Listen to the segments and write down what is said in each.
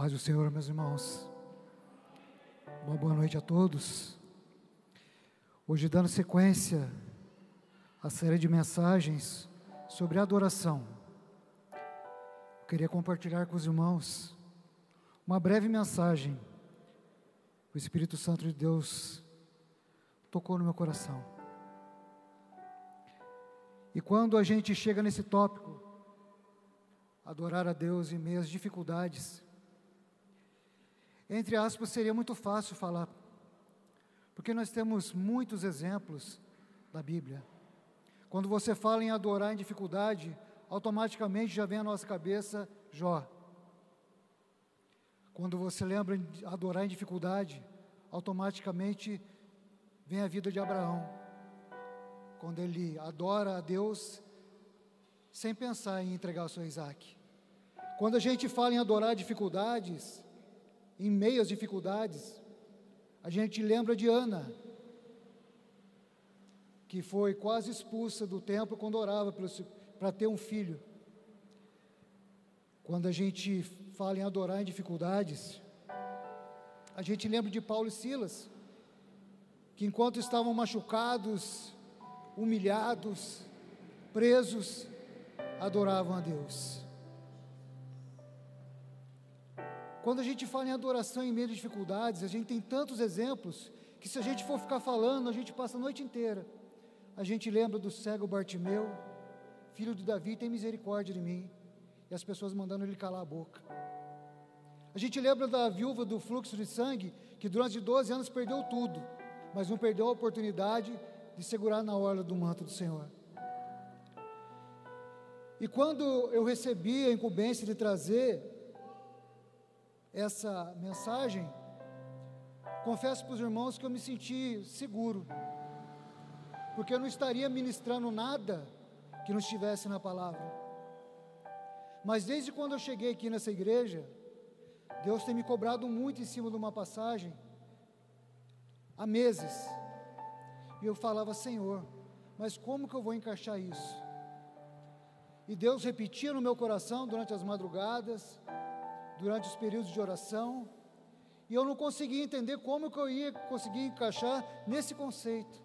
Paz do Senhor, meus irmãos. Uma boa noite a todos. Hoje, dando sequência à série de mensagens sobre adoração, eu queria compartilhar com os irmãos uma breve mensagem. O Espírito Santo de Deus tocou no meu coração. E quando a gente chega nesse tópico, adorar a Deus em meio às dificuldades, entre aspas, seria muito fácil falar, porque nós temos muitos exemplos da Bíblia. Quando você fala em adorar em dificuldade, automaticamente já vem à nossa cabeça Jó. Quando você lembra de adorar em dificuldade, automaticamente vem a vida de Abraão. Quando ele adora a Deus sem pensar em entregar o seu Isaac. Quando a gente fala em adorar dificuldades, em meio às dificuldades, a gente lembra de Ana, que foi quase expulsa do templo quando orava para ter um filho. Quando a gente fala em adorar em dificuldades, a gente lembra de Paulo e Silas, que enquanto estavam machucados, humilhados, presos, adoravam a Deus. Quando a gente fala em adoração em meio de dificuldades, a gente tem tantos exemplos que se a gente for ficar falando, a gente passa a noite inteira. A gente lembra do cego Bartimeu, filho de Davi, tem misericórdia de mim. E as pessoas mandando ele calar a boca. A gente lembra da viúva do fluxo de sangue, que durante 12 anos perdeu tudo, mas não perdeu a oportunidade de segurar na orla do manto do Senhor. E quando eu recebi a incumbência de trazer essa mensagem, confesso para os irmãos que eu me senti seguro, porque eu não estaria ministrando nada que não estivesse na palavra. Mas desde quando eu cheguei aqui nessa igreja, Deus tem me cobrado muito em cima de uma passagem, há meses, e eu falava, Senhor, mas como que eu vou encaixar isso? E Deus repetia no meu coração durante as madrugadas, durante os períodos de oração, e eu não conseguia entender como que eu ia conseguir encaixar nesse conceito.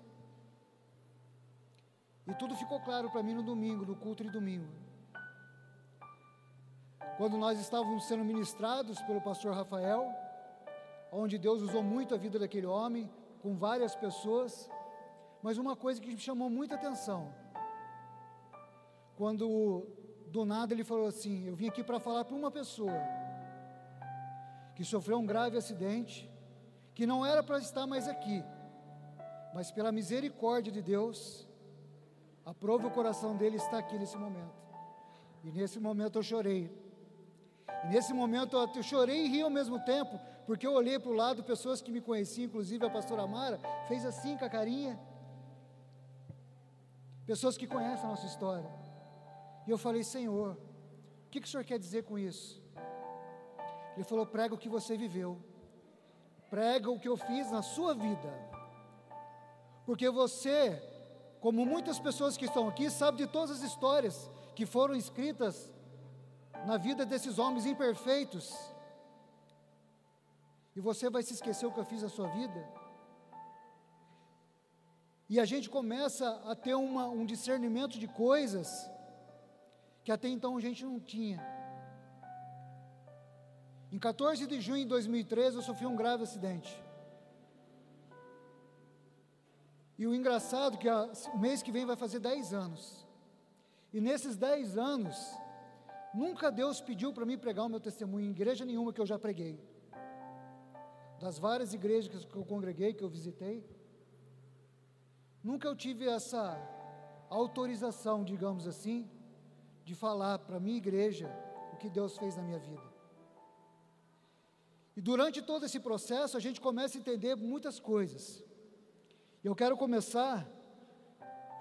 E tudo ficou claro para mim no domingo, no culto de domingo. Quando nós estávamos sendo ministrados pelo pastor Rafael, onde Deus usou muito a vida daquele homem, com várias pessoas, mas uma coisa que me chamou muita atenção, quando do nada ele falou assim: Eu vim aqui para falar para uma pessoa, que sofreu um grave acidente, que não era para estar mais aqui, mas pela misericórdia de Deus, aprove o coração dele estar aqui nesse momento. E nesse momento eu chorei. E nesse momento eu chorei e ri ao mesmo tempo, porque eu olhei para o lado, pessoas que me conheciam, inclusive a pastora Amara, fez assim com a carinha. Pessoas que conhecem a nossa história. E eu falei, Senhor, o que, que o Senhor quer dizer com isso? Ele falou: prega o que você viveu, prega o que eu fiz na sua vida, porque você, como muitas pessoas que estão aqui, sabe de todas as histórias que foram escritas na vida desses homens imperfeitos, e você vai se esquecer o que eu fiz na sua vida. E a gente começa a ter uma, um discernimento de coisas que até então a gente não tinha. Em 14 de junho de 2013, eu sofri um grave acidente. E o engraçado é que o mês que vem vai fazer 10 anos. E nesses 10 anos, nunca Deus pediu para mim pregar o meu testemunho em igreja nenhuma que eu já preguei. Das várias igrejas que eu congreguei, que eu visitei, nunca eu tive essa autorização, digamos assim, de falar para minha igreja o que Deus fez na minha vida. E durante todo esse processo, a gente começa a entender muitas coisas. Eu quero começar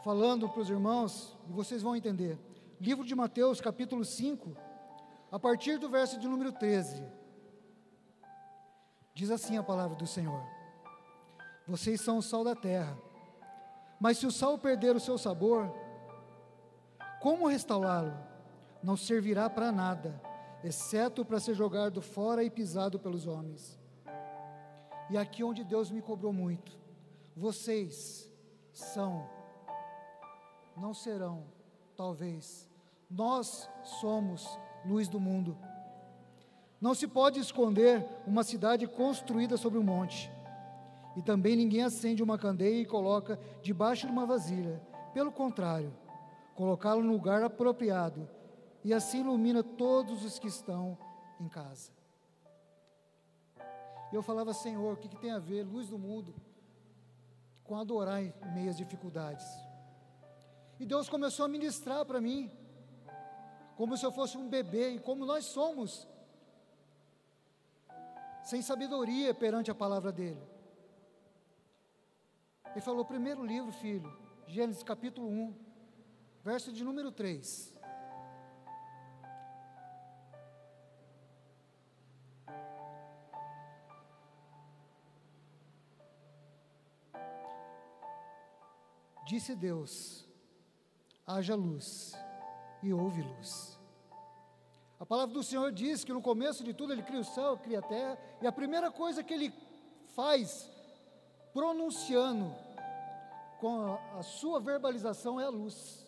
falando para os irmãos, e vocês vão entender. Livro de Mateus, capítulo 5, a partir do verso de número 13. Diz assim a palavra do Senhor: Vocês são o sal da terra. Mas se o sal perder o seu sabor, como restaurá-lo? Não servirá para nada, exceto para ser jogado fora e pisado pelos homens. E aqui onde Deus me cobrou muito, vocês são, não serão, talvez, nós somos luz do mundo. Não se pode esconder uma cidade construída sobre um monte. E também ninguém acende uma candeia e coloca debaixo de uma vasilha. Pelo contrário, colocá-lo no lugar apropriado, e assim ilumina todos os que estão em casa. E eu falava, Senhor, o que, que tem a ver, luz do mundo, com adorar em meias dificuldades? E Deus começou a ministrar para mim, como se eu fosse um bebê, e como nós somos, sem sabedoria perante a palavra dEle. Ele falou, primeiro livro, filho, Gênesis capítulo 1, verso de número 3. Disse Deus: haja luz, e houve luz. A palavra do Senhor diz que no começo de tudo Ele cria o céu, cria a terra, e a primeira coisa que Ele faz, pronunciando com a, a sua verbalização, é a luz.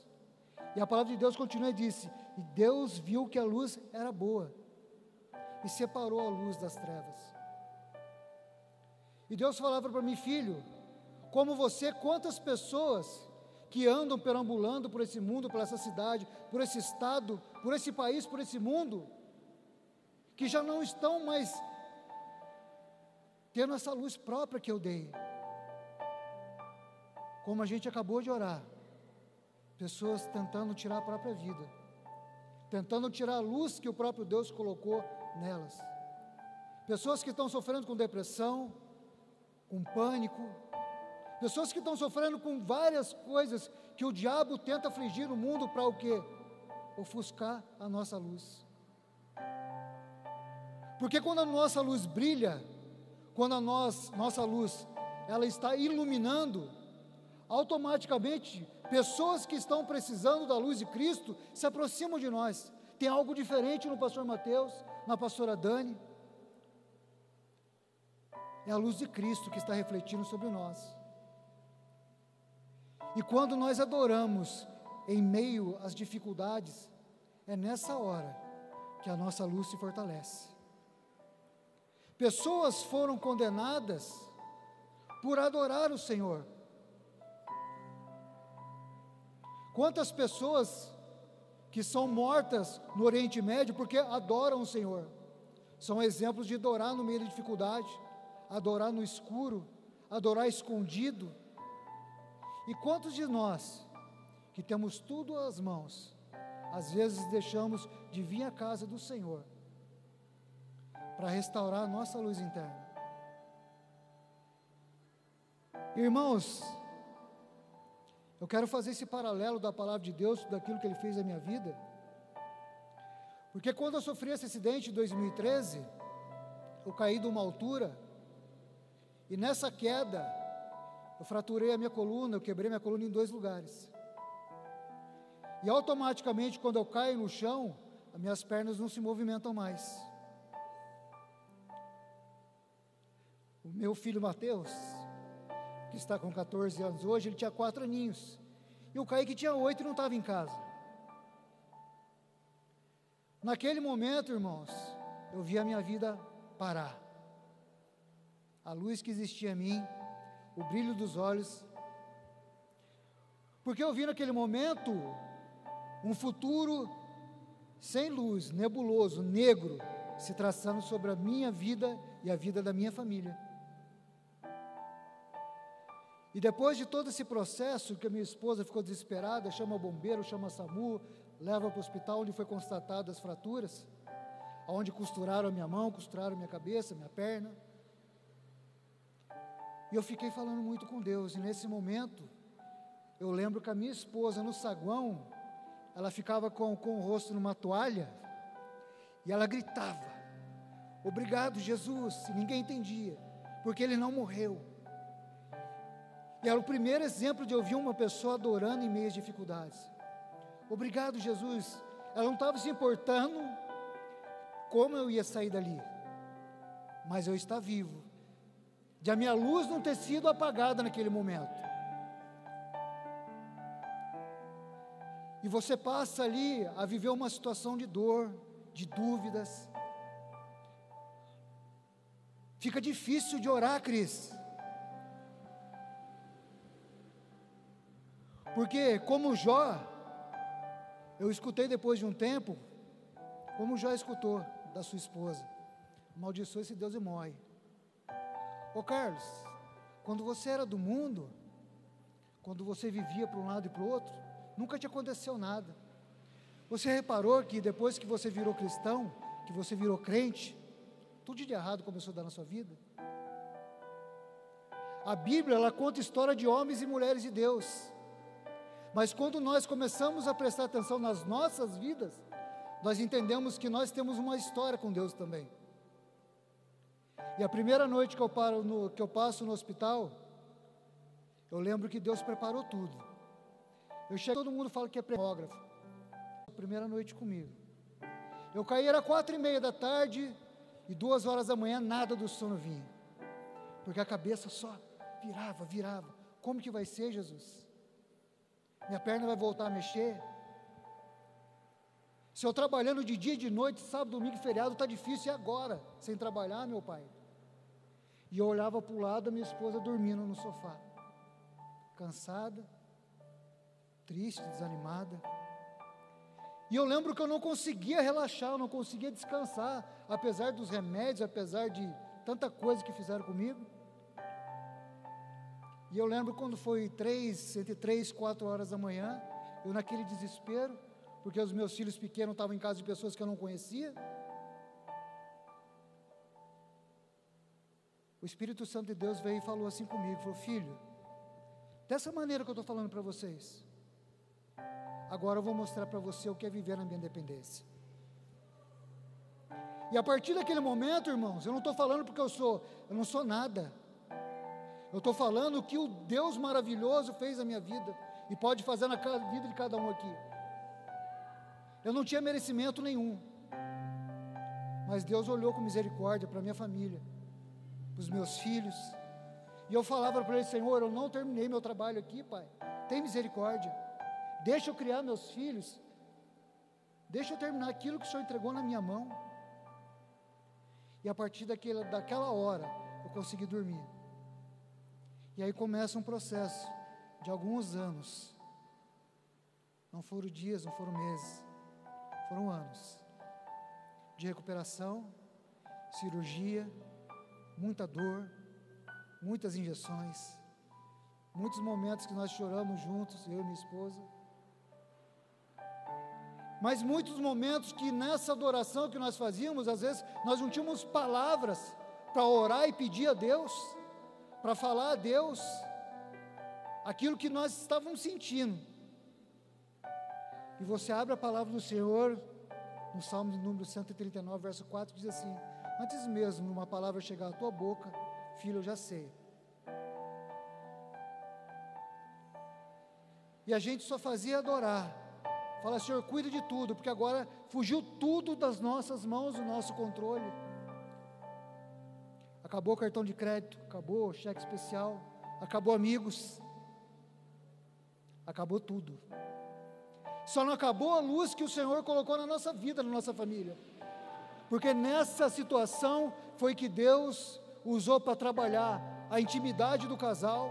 E a palavra de Deus continua e disse: E Deus viu que a luz era boa, e separou a luz das trevas. E Deus falava para mim, filho, como você, quantas pessoas que andam perambulando por esse mundo, por essa cidade, por esse estado, por esse país, por esse mundo, que já não estão mais tendo essa luz própria que eu dei. Como a gente acabou de orar, pessoas tentando tirar a própria vida, tentando tirar a luz que o próprio Deus colocou nelas. Pessoas que estão sofrendo com depressão, com pânico, Pessoas que estão sofrendo com várias coisas que o diabo tenta afligir o mundo para o quê? Ofuscar a nossa luz. Porque quando a nossa luz brilha, quando a nós, nossa luz ela está iluminando, automaticamente pessoas que estão precisando da luz de Cristo se aproximam de nós. Tem algo diferente no pastor Mateus, na pastora Dani. É a luz de Cristo que está refletindo sobre nós. E quando nós adoramos em meio às dificuldades, é nessa hora que a nossa luz se fortalece. Pessoas foram condenadas por adorar o Senhor. Quantas pessoas que são mortas no Oriente Médio porque adoram o Senhor? São exemplos de adorar no meio da dificuldade, adorar no escuro, adorar escondido e quantos de nós, que temos tudo às mãos, às vezes deixamos de vir à casa do Senhor para restaurar a nossa luz interna? Irmãos, eu quero fazer esse paralelo da palavra de Deus, daquilo que Ele fez na minha vida, porque quando eu sofri esse acidente em 2013, eu caí de uma altura, e nessa queda, eu fraturei a minha coluna, eu quebrei minha coluna em dois lugares. E automaticamente, quando eu caio no chão, as minhas pernas não se movimentam mais. O meu filho Mateus, que está com 14 anos hoje, ele tinha quatro aninhos. E o Kaique tinha oito e não estava em casa. Naquele momento, irmãos, eu vi a minha vida parar. A luz que existia em mim o brilho dos olhos. Porque eu vi naquele momento um futuro sem luz, nebuloso, negro, se traçando sobre a minha vida e a vida da minha família. E depois de todo esse processo, que a minha esposa ficou desesperada, chama o bombeiro, chama a SAMU, leva para o hospital onde foi constatado as fraturas, onde costuraram a minha mão, costuraram a minha cabeça, minha perna. E eu fiquei falando muito com Deus, e nesse momento, eu lembro que a minha esposa no saguão, ela ficava com, com o rosto numa toalha, e ela gritava: Obrigado, Jesus, e ninguém entendia, porque ele não morreu. E era o primeiro exemplo de ouvir uma pessoa adorando em meio às dificuldades. Obrigado, Jesus. Ela não estava se importando como eu ia sair dali, mas eu estar vivo, de a minha luz não ter sido apagada naquele momento. E você passa ali a viver uma situação de dor, de dúvidas. Fica difícil de orar, Cris. Porque, como Jó, eu escutei depois de um tempo, como Jó escutou da sua esposa: amaldiçoa esse Deus e morre. Ô Carlos, quando você era do mundo, quando você vivia para um lado e para o outro, nunca te aconteceu nada. Você reparou que depois que você virou cristão, que você virou crente, tudo de errado começou a dar na sua vida? A Bíblia, ela conta história de homens e mulheres de Deus mas quando nós começamos a prestar atenção nas nossas vidas, nós entendemos que nós temos uma história com Deus também. E a primeira noite que eu, paro no, que eu passo no hospital, eu lembro que Deus preparou tudo. Eu chego, todo mundo fala que é premógrafo. Primeira noite comigo. Eu caí, era quatro e meia da tarde, e duas horas da manhã, nada do sono vinha. Porque a cabeça só virava, virava. Como que vai ser, Jesus? minha perna vai voltar a mexer. Se eu trabalhando de dia e de noite, sábado, domingo feriado, está difícil, e agora? Sem trabalhar, meu pai? E eu olhava para o lado, a minha esposa dormindo no sofá, cansada, triste, desanimada. E eu lembro que eu não conseguia relaxar, eu não conseguia descansar, apesar dos remédios, apesar de tanta coisa que fizeram comigo. E eu lembro quando foi três, entre três, quatro horas da manhã, eu naquele desespero, porque os meus filhos pequenos estavam em casa de pessoas que eu não conhecia. O Espírito Santo de Deus veio e falou assim comigo, falou, filho, dessa maneira que eu estou falando para vocês, agora eu vou mostrar para você o que é viver na minha independência. E a partir daquele momento, irmãos, eu não estou falando porque eu sou, eu não sou nada. Eu estou falando o que o Deus maravilhoso fez na minha vida e pode fazer na vida de cada um aqui. Eu não tinha merecimento nenhum, mas Deus olhou com misericórdia para minha família, para os meus filhos, e eu falava para ele: Senhor, eu não terminei meu trabalho aqui, Pai, tem misericórdia, deixa eu criar meus filhos, deixa eu terminar aquilo que o Senhor entregou na minha mão. E a partir daquela, daquela hora, eu consegui dormir. E aí começa um processo de alguns anos. Não foram dias, não foram meses, foram anos de recuperação, cirurgia, muita dor, muitas injeções, muitos momentos que nós choramos juntos, eu e minha esposa. Mas muitos momentos que nessa adoração que nós fazíamos, às vezes nós não tínhamos palavras para orar e pedir a Deus para falar a Deus aquilo que nós estávamos sentindo. E você abre a palavra do Senhor, no Salmo de número 139, verso 4, diz assim: Antes mesmo uma palavra chegar à tua boca, filho, eu já sei. E a gente só fazia adorar. Fala, Senhor, cuida de tudo, porque agora fugiu tudo das nossas mãos, do nosso controle. Acabou o cartão de crédito, acabou o cheque especial, acabou amigos, acabou tudo. Só não acabou a luz que o Senhor colocou na nossa vida, na nossa família. Porque nessa situação foi que Deus usou para trabalhar a intimidade do casal,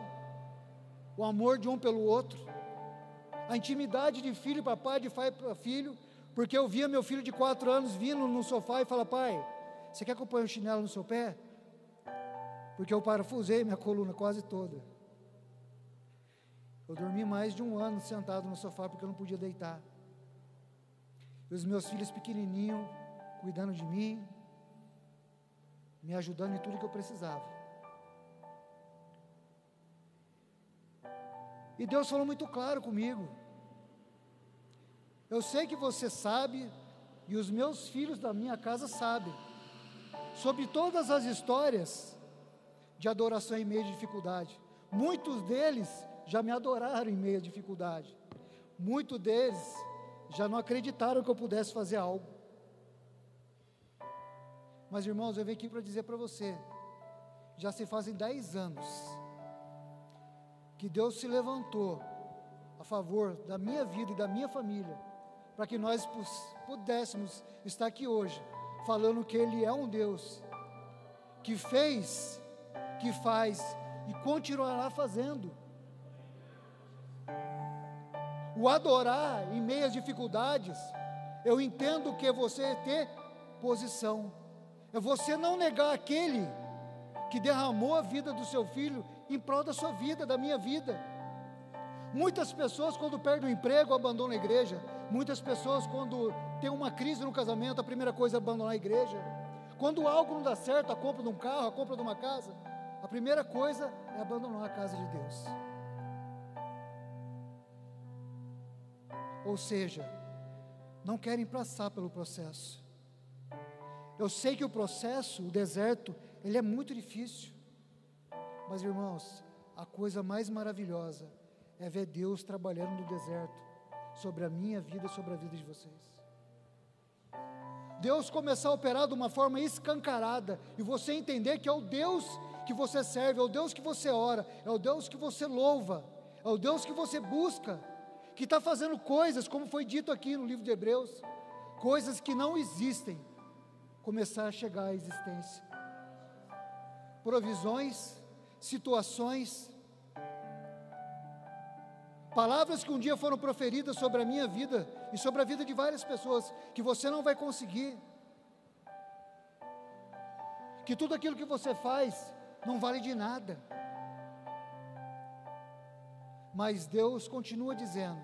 o amor de um pelo outro, a intimidade de filho para pai, de pai para filho, porque eu via meu filho de quatro anos vindo no sofá e falar: Pai, você quer que eu ponha um chinelo no seu pé? porque eu parafusei minha coluna quase toda. Eu dormi mais de um ano sentado no sofá porque eu não podia deitar. E os meus filhos pequenininhos cuidando de mim, me ajudando em tudo que eu precisava. E Deus falou muito claro comigo. Eu sei que você sabe, e os meus filhos da minha casa sabem, sobre todas as histórias de adoração em meio de dificuldade. Muitos deles já me adoraram em meio à dificuldade. Muitos deles já não acreditaram que eu pudesse fazer algo. Mas irmãos, eu venho aqui para dizer para você, já se fazem dez anos que Deus se levantou a favor da minha vida e da minha família, para que nós pudéssemos estar aqui hoje, falando que Ele é um Deus que fez, que faz e continuará fazendo. O adorar em meio às dificuldades, eu entendo que você ter posição, é você não negar aquele que derramou a vida do seu filho em prol da sua vida, da minha vida. Muitas pessoas, quando perdem o emprego, abandonam a igreja. Muitas pessoas, quando tem uma crise no casamento, a primeira coisa é abandonar a igreja. Quando algo não dá certo, a compra de um carro, a compra de uma casa, a primeira coisa é abandonar a casa de Deus. Ou seja, não querem passar pelo processo. Eu sei que o processo, o deserto, ele é muito difícil. Mas irmãos, a coisa mais maravilhosa é ver Deus trabalhando no deserto sobre a minha vida e sobre a vida de vocês. Deus começar a operar de uma forma escancarada e você entender que é o Deus que você serve, é o Deus que você ora, é o Deus que você louva, é o Deus que você busca, que está fazendo coisas, como foi dito aqui no livro de Hebreus, coisas que não existem, começar a chegar à existência. Provisões, situações, palavras que um dia foram proferidas sobre a minha vida e sobre a vida de várias pessoas, que você não vai conseguir, que tudo aquilo que você faz não vale de nada, mas Deus continua dizendo: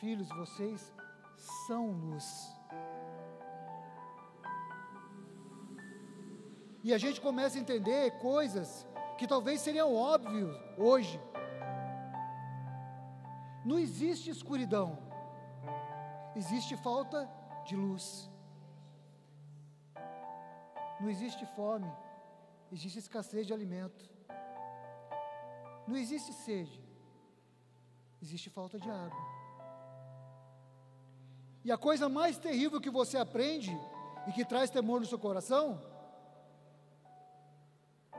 filhos, vocês são luz. E a gente começa a entender coisas que talvez seriam óbvios hoje. Não existe escuridão, existe falta de luz. Não existe fome, existe escassez de alimento. Não existe sede, existe falta de água. E a coisa mais terrível que você aprende e que traz temor no seu coração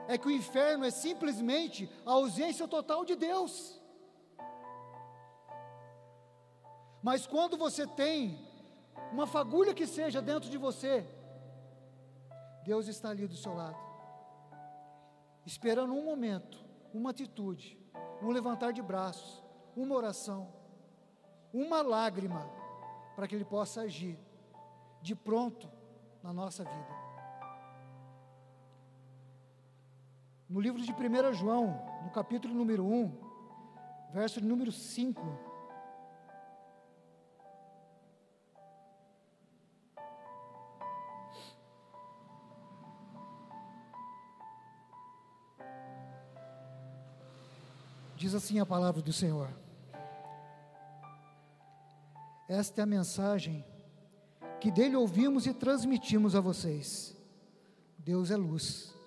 é que o inferno é simplesmente a ausência total de Deus. Mas quando você tem uma fagulha que seja dentro de você, Deus está ali do seu lado, esperando um momento, uma atitude, um levantar de braços, uma oração, uma lágrima, para que Ele possa agir de pronto na nossa vida. No livro de 1 João, no capítulo número 1, verso número 5. Diz assim a palavra do Senhor. Esta é a mensagem que dele ouvimos e transmitimos a vocês. Deus é luz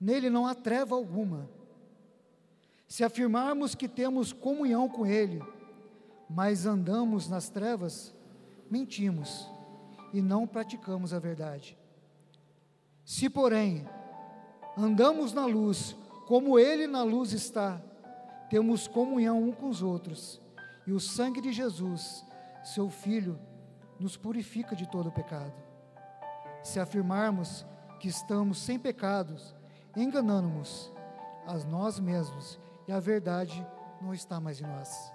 Nele não há treva alguma. Se afirmarmos que temos comunhão com Ele, mas andamos nas trevas, mentimos e não praticamos a verdade. Se, porém, andamos na luz, como Ele na luz está, temos comunhão um com os outros, e o sangue de Jesus, seu Filho, nos purifica de todo pecado. Se afirmarmos que estamos sem pecados, enganando-nos a nós mesmos e a verdade não está mais em nós.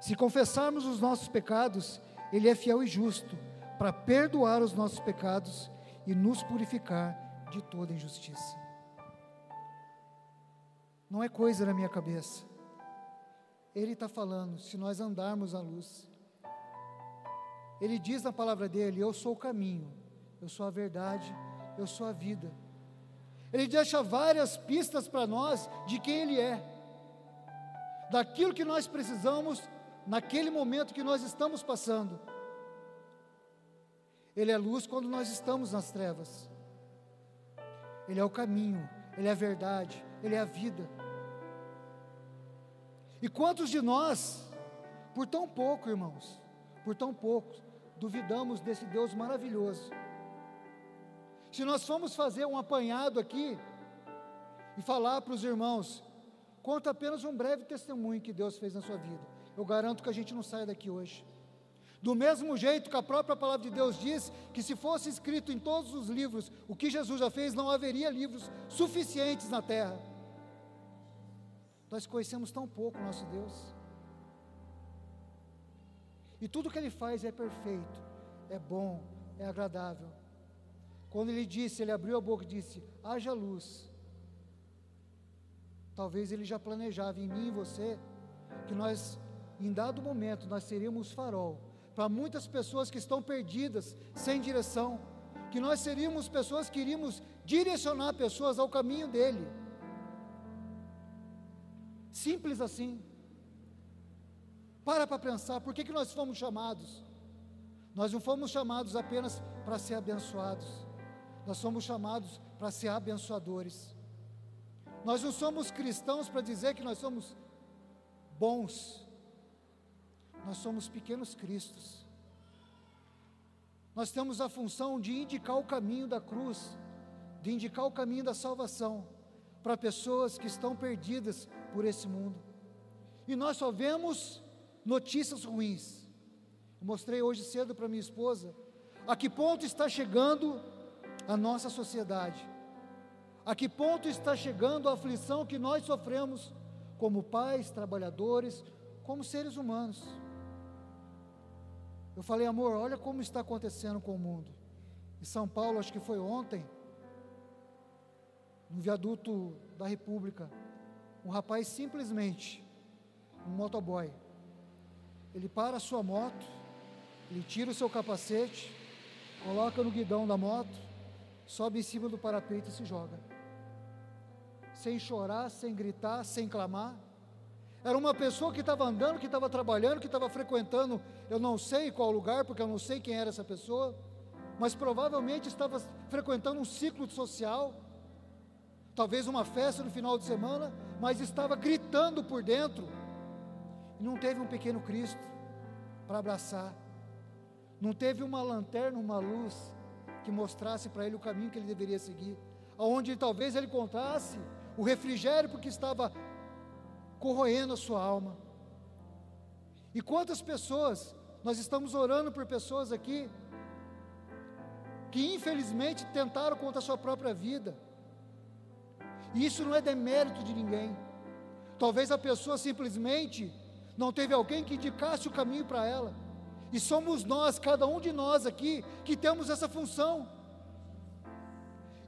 Se confessarmos os nossos pecados, Ele é fiel e justo para perdoar os nossos pecados e nos purificar de toda injustiça. Não é coisa na minha cabeça. Ele está falando, se nós andarmos à luz. Ele diz na palavra dele: Eu sou o caminho, eu sou a verdade, eu sou a vida. Ele deixa várias pistas para nós de quem Ele é, daquilo que nós precisamos naquele momento que nós estamos passando. Ele é luz quando nós estamos nas trevas, Ele é o caminho, Ele é a verdade, Ele é a vida. E quantos de nós, por tão pouco, irmãos, por tão pouco, duvidamos desse Deus maravilhoso, Se nós formos fazer um apanhado aqui e falar para os irmãos, conta apenas um breve testemunho que Deus fez na sua vida. Eu garanto que a gente não sai daqui hoje. Do mesmo jeito que a própria palavra de Deus diz que se fosse escrito em todos os livros o que Jesus já fez, não haveria livros suficientes na terra. Nós conhecemos tão pouco o nosso Deus. E tudo que Ele faz é perfeito, é bom, é agradável. Quando Ele disse, Ele abriu a boca e disse: haja luz. Talvez Ele já planejava em mim e você que nós, em dado momento, nós seríamos farol para muitas pessoas que estão perdidas, sem direção, que nós seríamos pessoas que iríamos direcionar pessoas ao caminho dele. Simples assim. Para para pensar, por que, que nós fomos chamados? Nós não fomos chamados apenas para ser abençoados, nós somos chamados para ser abençoadores. Nós não somos cristãos para dizer que nós somos bons, nós somos pequenos cristos. Nós temos a função de indicar o caminho da cruz, de indicar o caminho da salvação para pessoas que estão perdidas por esse mundo. E nós só vemos notícias ruins. Eu mostrei hoje cedo para minha esposa a que ponto está chegando a nossa sociedade. A que ponto está chegando a aflição que nós sofremos como pais, trabalhadores, como seres humanos. Eu falei, amor, olha como está acontecendo com o mundo. Em São Paulo, acho que foi ontem, no viaduto da República, um rapaz simplesmente, um motoboy, ele para a sua moto, ele tira o seu capacete, coloca no guidão da moto, sobe em cima do parapeito e se joga. Sem chorar, sem gritar, sem clamar. Era uma pessoa que estava andando, que estava trabalhando, que estava frequentando, eu não sei qual lugar, porque eu não sei quem era essa pessoa, mas provavelmente estava frequentando um ciclo social, talvez uma festa no final de semana, mas estava gritando por dentro, e não teve um pequeno Cristo para abraçar, não teve uma lanterna, uma luz que mostrasse para ele o caminho que ele deveria seguir, aonde talvez ele contasse o refrigério porque estava corroendo a sua alma. E quantas pessoas, nós estamos orando por pessoas aqui, que infelizmente tentaram contra a sua própria vida, e isso não é demérito de ninguém. Talvez a pessoa simplesmente não teve alguém que indicasse o caminho para ela. E somos nós, cada um de nós aqui, que temos essa função.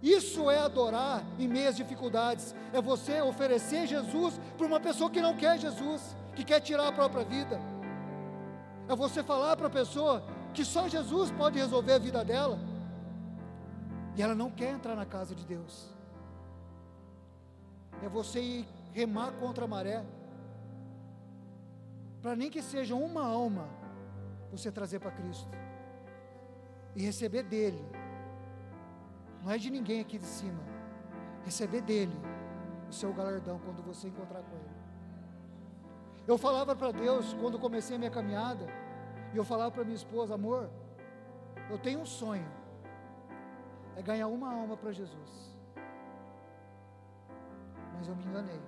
Isso é adorar em meias dificuldades. É você oferecer Jesus para uma pessoa que não quer Jesus, que quer tirar a própria vida. É você falar para a pessoa que só Jesus pode resolver a vida dela. E ela não quer entrar na casa de Deus. É você ir remar contra a maré. Para nem que seja uma alma, você trazer para Cristo. E receber dele não é de ninguém aqui de cima. Receber dele o seu galardão quando você encontrar com ele. Eu falava para Deus quando comecei a minha caminhada, e eu falava para minha esposa, amor, eu tenho um sonho, é ganhar uma alma para Jesus. Mas eu me enganei.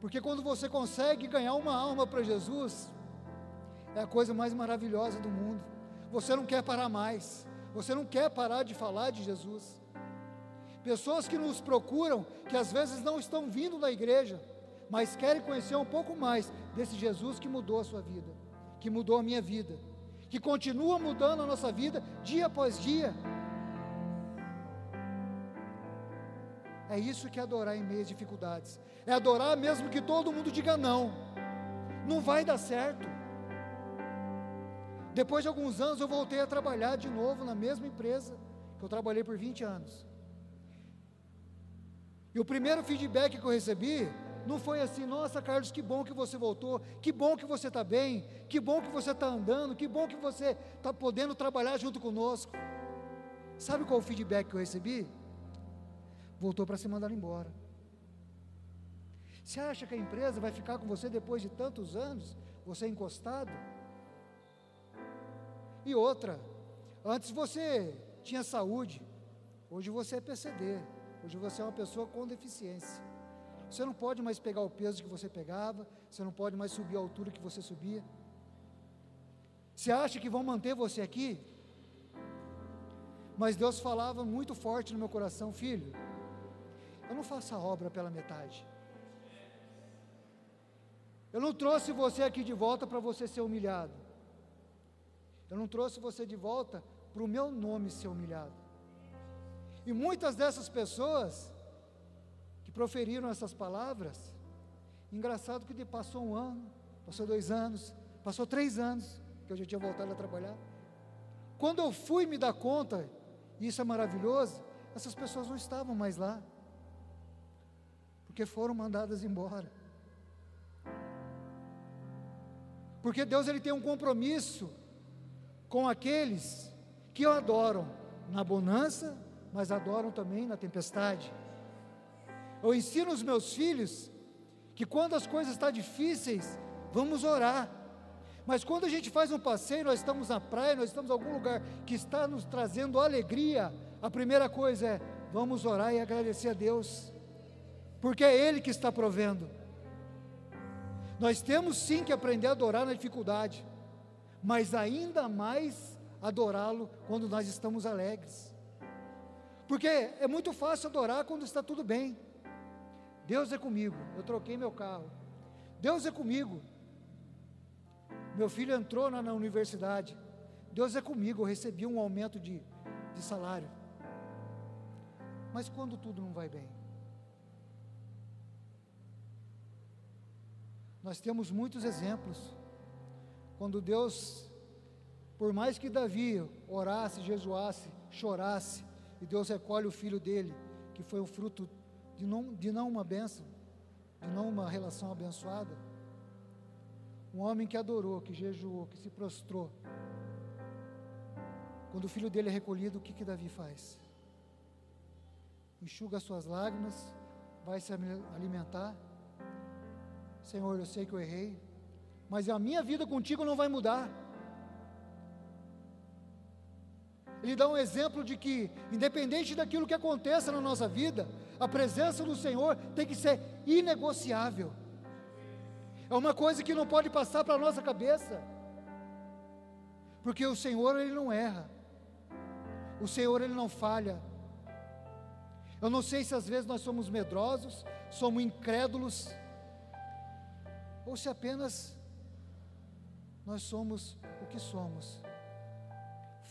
Porque quando você consegue ganhar uma alma para Jesus, é a coisa mais maravilhosa do mundo. Você não quer parar mais. Você não quer parar de falar de Jesus. Pessoas que nos procuram, que às vezes não estão vindo da igreja, mas querem conhecer um pouco mais desse Jesus que mudou a sua vida, que mudou a minha vida, que continua mudando a nossa vida dia após dia. É isso que é adorar em meio às dificuldades. É adorar mesmo que todo mundo diga não. Não vai dar certo. Depois de alguns anos, eu voltei a trabalhar de novo na mesma empresa que eu trabalhei por 20 anos. E o primeiro feedback que eu recebi não foi assim: nossa, Carlos, que bom que você voltou, que bom que você está bem, que bom que você está andando, que bom que você está podendo trabalhar junto conosco. Sabe qual o feedback que eu recebi? Voltou para ser mandado embora. Você acha que a empresa vai ficar com você depois de tantos anos, você encostado? E outra, antes você tinha saúde. Hoje você é PCD. Hoje você é uma pessoa com deficiência. Você não pode mais pegar o peso que você pegava, você não pode mais subir a altura que você subia. Você acha que vão manter você aqui? Mas Deus falava muito forte no meu coração, filho. Eu não faço a obra pela metade. Eu não trouxe você aqui de volta para você ser humilhado. Eu não trouxe você de volta para o meu nome ser humilhado. E muitas dessas pessoas que proferiram essas palavras, engraçado que passou um ano, passou dois anos, passou três anos, que eu já tinha voltado a trabalhar. Quando eu fui me dar conta, e isso é maravilhoso, essas pessoas não estavam mais lá, porque foram mandadas embora. Porque Deus ele tem um compromisso com aqueles que o adoram na bonança, mas adoram também na tempestade. Eu ensino os meus filhos que quando as coisas estão difíceis, vamos orar. Mas quando a gente faz um passeio, nós estamos na praia, nós estamos em algum lugar que está nos trazendo alegria, a primeira coisa é: vamos orar e agradecer a Deus, porque é Ele que está provendo. Nós temos sim que aprender a adorar na dificuldade, mas ainda mais adorá-lo quando nós estamos alegres. Porque é muito fácil adorar quando está tudo bem. Deus é comigo. Eu troquei meu carro. Deus é comigo. Meu filho entrou na, na universidade. Deus é comigo. Eu recebi um aumento de, de salário. Mas quando tudo não vai bem? Nós temos muitos exemplos. Quando Deus, por mais que Davi orasse, jejuasse, chorasse, e Deus recolhe o filho dele, que foi o fruto de não, de não uma bênção, de não uma relação abençoada. Um homem que adorou, que jejuou, que se prostrou. Quando o filho dele é recolhido, o que, que Davi faz? Enxuga as suas lágrimas, vai se alimentar. Senhor, eu sei que eu errei, mas a minha vida contigo não vai mudar. Ele dá um exemplo de que, independente daquilo que aconteça na nossa vida, a presença do Senhor tem que ser inegociável. É uma coisa que não pode passar para a nossa cabeça, porque o Senhor ele não erra, o Senhor ele não falha. Eu não sei se às vezes nós somos medrosos, somos incrédulos, ou se apenas nós somos o que somos,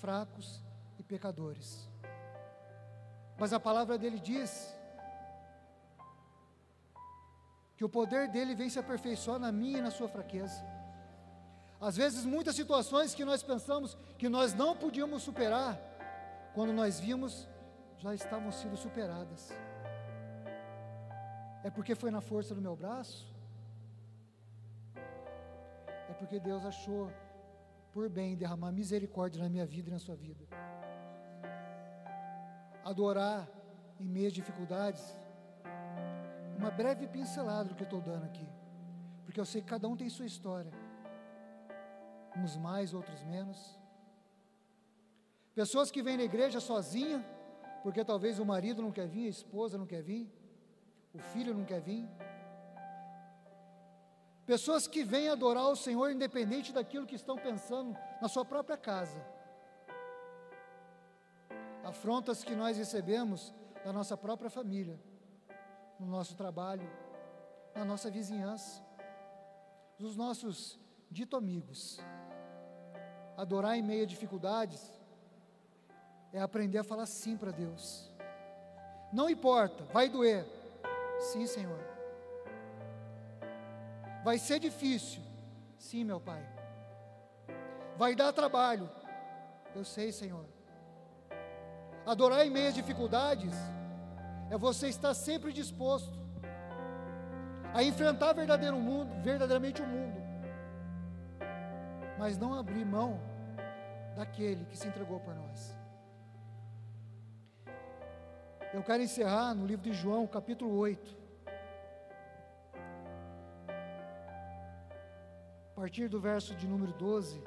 fracos e pecadores. Mas a palavra dele diz que o poder dele vem se aperfeiçoar na minha e na sua fraqueza. Às vezes, muitas situações que nós pensamos que nós não podíamos superar, quando nós vimos, já estavam sendo superadas. É porque foi na força do meu braço? É porque Deus achou por bem derramar misericórdia na minha vida e na sua vida adorar em meio dificuldades, uma breve pincelada do que eu estou dando aqui, porque eu sei que cada um tem sua história, uns mais, outros menos. Pessoas que vêm na igreja sozinha, porque talvez o marido não quer vir, a esposa não quer vir, o filho não quer vir. Pessoas que vêm adorar o Senhor independente daquilo que estão pensando na sua própria casa afrontas que nós recebemos da nossa própria família, no nosso trabalho, na nossa vizinhança, dos nossos dito amigos. Adorar em meio a dificuldades é aprender a falar sim para Deus. Não importa, vai doer. Sim, Senhor. Vai ser difícil. Sim, meu Pai. Vai dar trabalho. Eu sei, Senhor. Adorar em meio às dificuldades é você estar sempre disposto a enfrentar verdadeiro mundo, verdadeiramente o mundo, mas não abrir mão daquele que se entregou por nós. Eu quero encerrar no livro de João, capítulo 8. a partir do verso de número 12.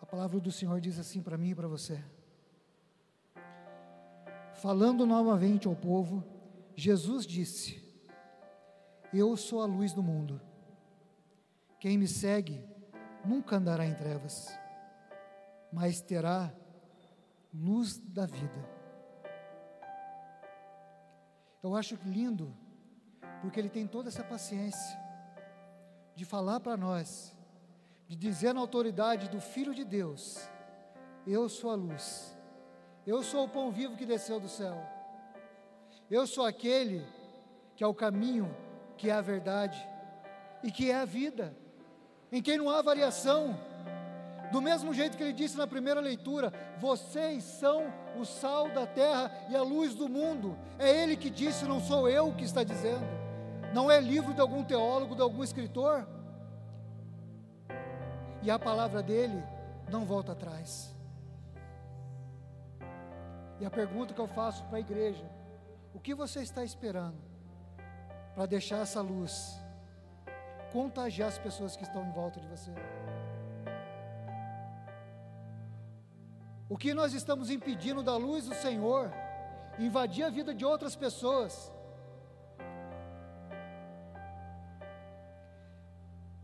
A palavra do Senhor diz assim para mim e para você. Falando novamente ao povo, Jesus disse: Eu sou a luz do mundo. Quem me segue nunca andará em trevas mas terá luz da vida. Eu acho lindo, porque ele tem toda essa paciência de falar para nós, de dizer na autoridade do Filho de Deus: Eu sou a luz, eu sou o pão vivo que desceu do céu, eu sou aquele que é o caminho, que é a verdade e que é a vida, em quem não há variação. Do mesmo jeito que ele disse na primeira leitura: vocês são o sal da terra e a luz do mundo. É ele que disse, não sou eu que está dizendo. Não é livro de algum teólogo, de algum escritor. E a palavra dele não volta atrás. E a pergunta que eu faço para a igreja: o que você está esperando para deixar essa luz contagiar as pessoas que estão em volta de você? O que nós estamos impedindo da luz do Senhor invadir a vida de outras pessoas?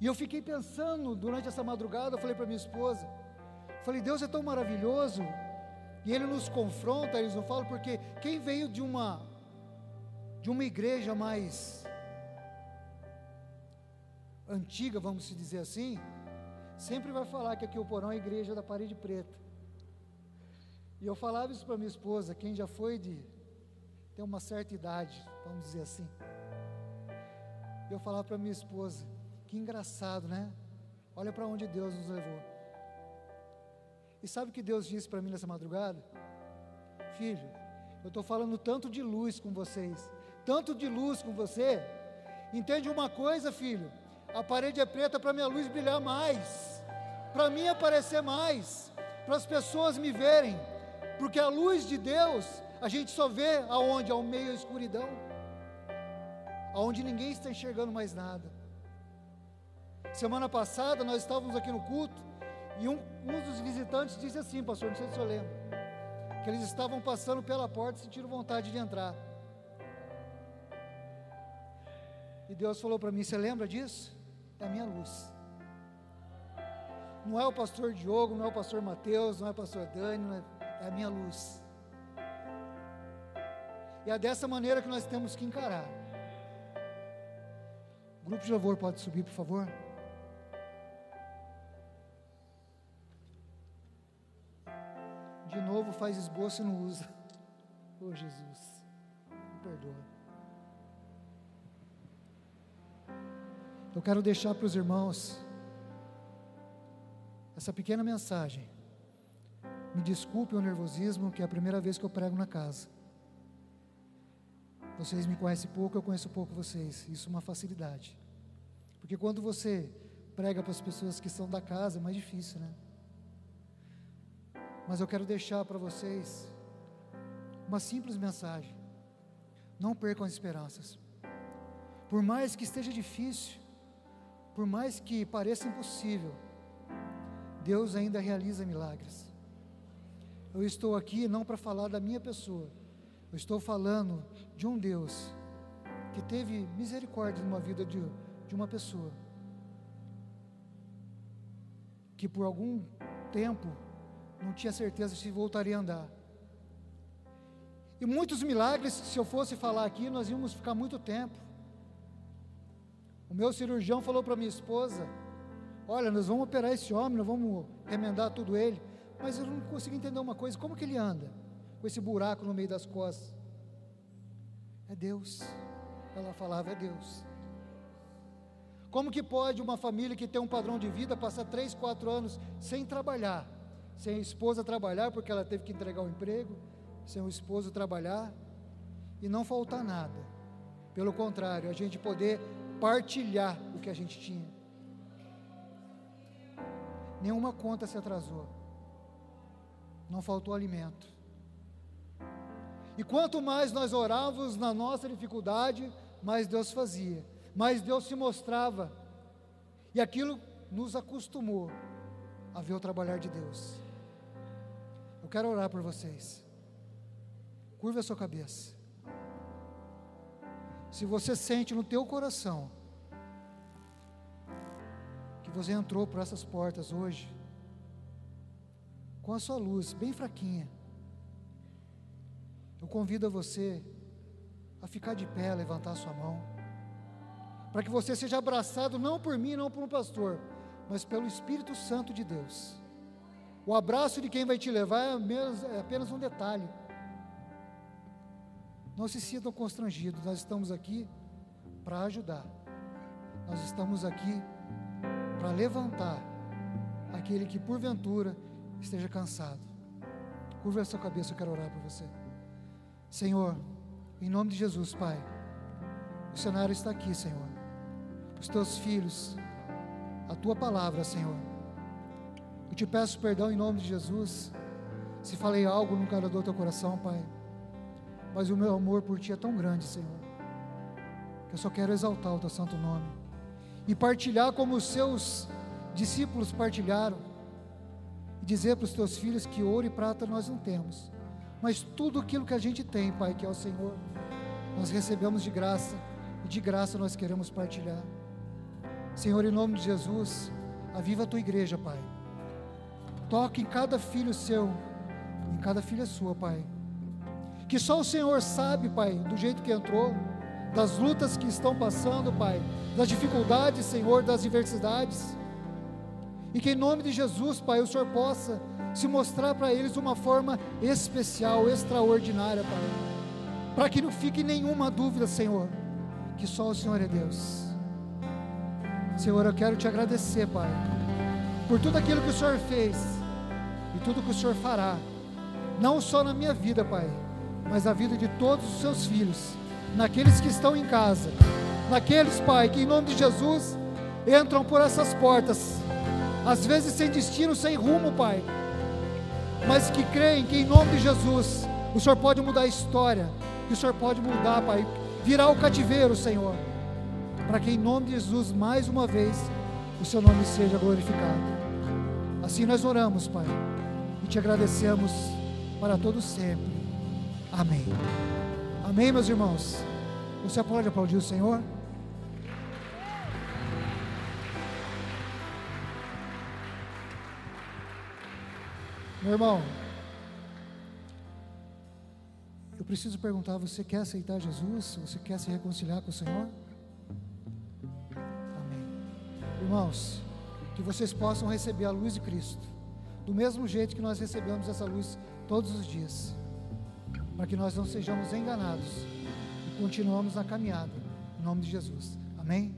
E eu fiquei pensando durante essa madrugada, eu falei para minha esposa, falei, Deus é tão maravilhoso, e Ele nos confronta, eles não falam, porque quem veio de uma de uma igreja mais antiga, vamos dizer assim, sempre vai falar que aqui o porão é a igreja da parede preta. E eu falava isso para minha esposa, quem já foi de tem uma certa idade, vamos dizer assim. Eu falava para minha esposa, que engraçado, né? Olha para onde Deus nos levou. E sabe o que Deus disse para mim nessa madrugada? Filho, eu estou falando tanto de luz com vocês, tanto de luz com você. Entende uma coisa, filho? A parede é preta para minha luz brilhar mais, para mim aparecer mais, para as pessoas me verem, porque a luz de Deus a gente só vê aonde? Ao meio da escuridão, aonde ninguém está enxergando mais nada. Semana passada nós estávamos aqui no culto e um, um dos visitantes disse assim, pastor, não sei se o lembra, que eles estavam passando pela porta e sentiram vontade de entrar. E Deus falou para mim: Você lembra disso? É a minha luz. Não é o pastor Diogo, não é o pastor Mateus, não é o pastor Dani, é é a minha luz. E é dessa maneira que nós temos que encarar. O grupo de louvor pode subir, por favor? De novo faz esboço e não usa. Oh Jesus, me perdoa. Eu quero deixar para os irmãos essa pequena mensagem. Me desculpe o nervosismo, que é a primeira vez que eu prego na casa. Vocês me conhecem pouco, eu conheço pouco vocês. Isso é uma facilidade. Porque quando você prega para as pessoas que são da casa, é mais difícil, né? Mas eu quero deixar para vocês uma simples mensagem. Não percam as esperanças. Por mais que esteja difícil, por mais que pareça impossível, Deus ainda realiza milagres. Eu estou aqui não para falar da minha pessoa, eu estou falando de um Deus que teve misericórdia numa vida de, de uma pessoa, que por algum tempo não tinha certeza se voltaria a andar. E muitos milagres, se eu fosse falar aqui, nós íamos ficar muito tempo. O meu cirurgião falou para minha esposa: Olha, nós vamos operar esse homem, nós vamos remendar tudo ele. Mas eu não consigo entender uma coisa: como que ele anda com esse buraco no meio das costas? É Deus. Ela falava: é Deus. Como que pode uma família que tem um padrão de vida passar três, quatro anos sem trabalhar, sem a esposa trabalhar porque ela teve que entregar o emprego, sem o esposo trabalhar e não faltar nada? Pelo contrário, a gente poder partilhar o que a gente tinha. Nenhuma conta se atrasou não faltou alimento. E quanto mais nós orávamos na nossa dificuldade, mais Deus fazia, mais Deus se mostrava, e aquilo nos acostumou. a ver o trabalhar de Deus. Eu quero orar por vocês. Curva a sua cabeça. Se você sente no teu coração que você entrou por essas portas hoje, com a sua luz bem fraquinha, eu convido a você a ficar de pé, levantar a sua mão, para que você seja abraçado não por mim, não por um pastor, mas pelo Espírito Santo de Deus. O abraço de quem vai te levar é, é apenas um detalhe. Não se sintam constrangidos, nós estamos aqui para ajudar, nós estamos aqui para levantar aquele que porventura esteja cansado. Curva a sua cabeça, eu quero orar por você. Senhor, em nome de Jesus, Pai, o cenário está aqui, Senhor. Os teus filhos, a tua palavra, Senhor. Eu te peço perdão em nome de Jesus, se falei algo cara do teu coração, Pai. Mas o meu amor por ti é tão grande, Senhor, que eu só quero exaltar o teu santo nome e partilhar como os seus discípulos partilharam e dizer para os teus filhos que ouro e prata nós não temos, mas tudo aquilo que a gente tem, Pai, que é o Senhor, nós recebemos de graça e de graça nós queremos partilhar. Senhor, em nome de Jesus, aviva a tua igreja, Pai. Toque em cada filho seu, em cada filha sua, Pai. Que só o Senhor sabe, Pai, do jeito que entrou, das lutas que estão passando, Pai, das dificuldades, Senhor, das diversidades. E que em nome de Jesus, Pai, o Senhor possa se mostrar para eles uma forma especial, extraordinária, Pai. Para que não fique nenhuma dúvida, Senhor, que só o Senhor é Deus. Senhor, eu quero te agradecer, Pai, por tudo aquilo que o Senhor fez e tudo que o Senhor fará, não só na minha vida, Pai, mas na vida de todos os seus filhos, naqueles que estão em casa, naqueles, Pai, que em nome de Jesus entram por essas portas, às vezes sem destino, sem rumo, Pai mas que creem que em nome de Jesus o Senhor pode mudar a história, que o Senhor pode mudar, Pai, virar o cativeiro, Senhor, para que em nome de Jesus, mais uma vez, o Seu nome seja glorificado. Assim nós oramos, Pai, e te agradecemos para todos sempre. Amém. Amém, meus irmãos. Você pode aplaudir o Senhor? Meu irmão, eu preciso perguntar: você quer aceitar Jesus? Você quer se reconciliar com o Senhor? Amém. Irmãos, que vocês possam receber a luz de Cristo, do mesmo jeito que nós recebemos essa luz todos os dias, para que nós não sejamos enganados e continuamos na caminhada, em nome de Jesus. Amém?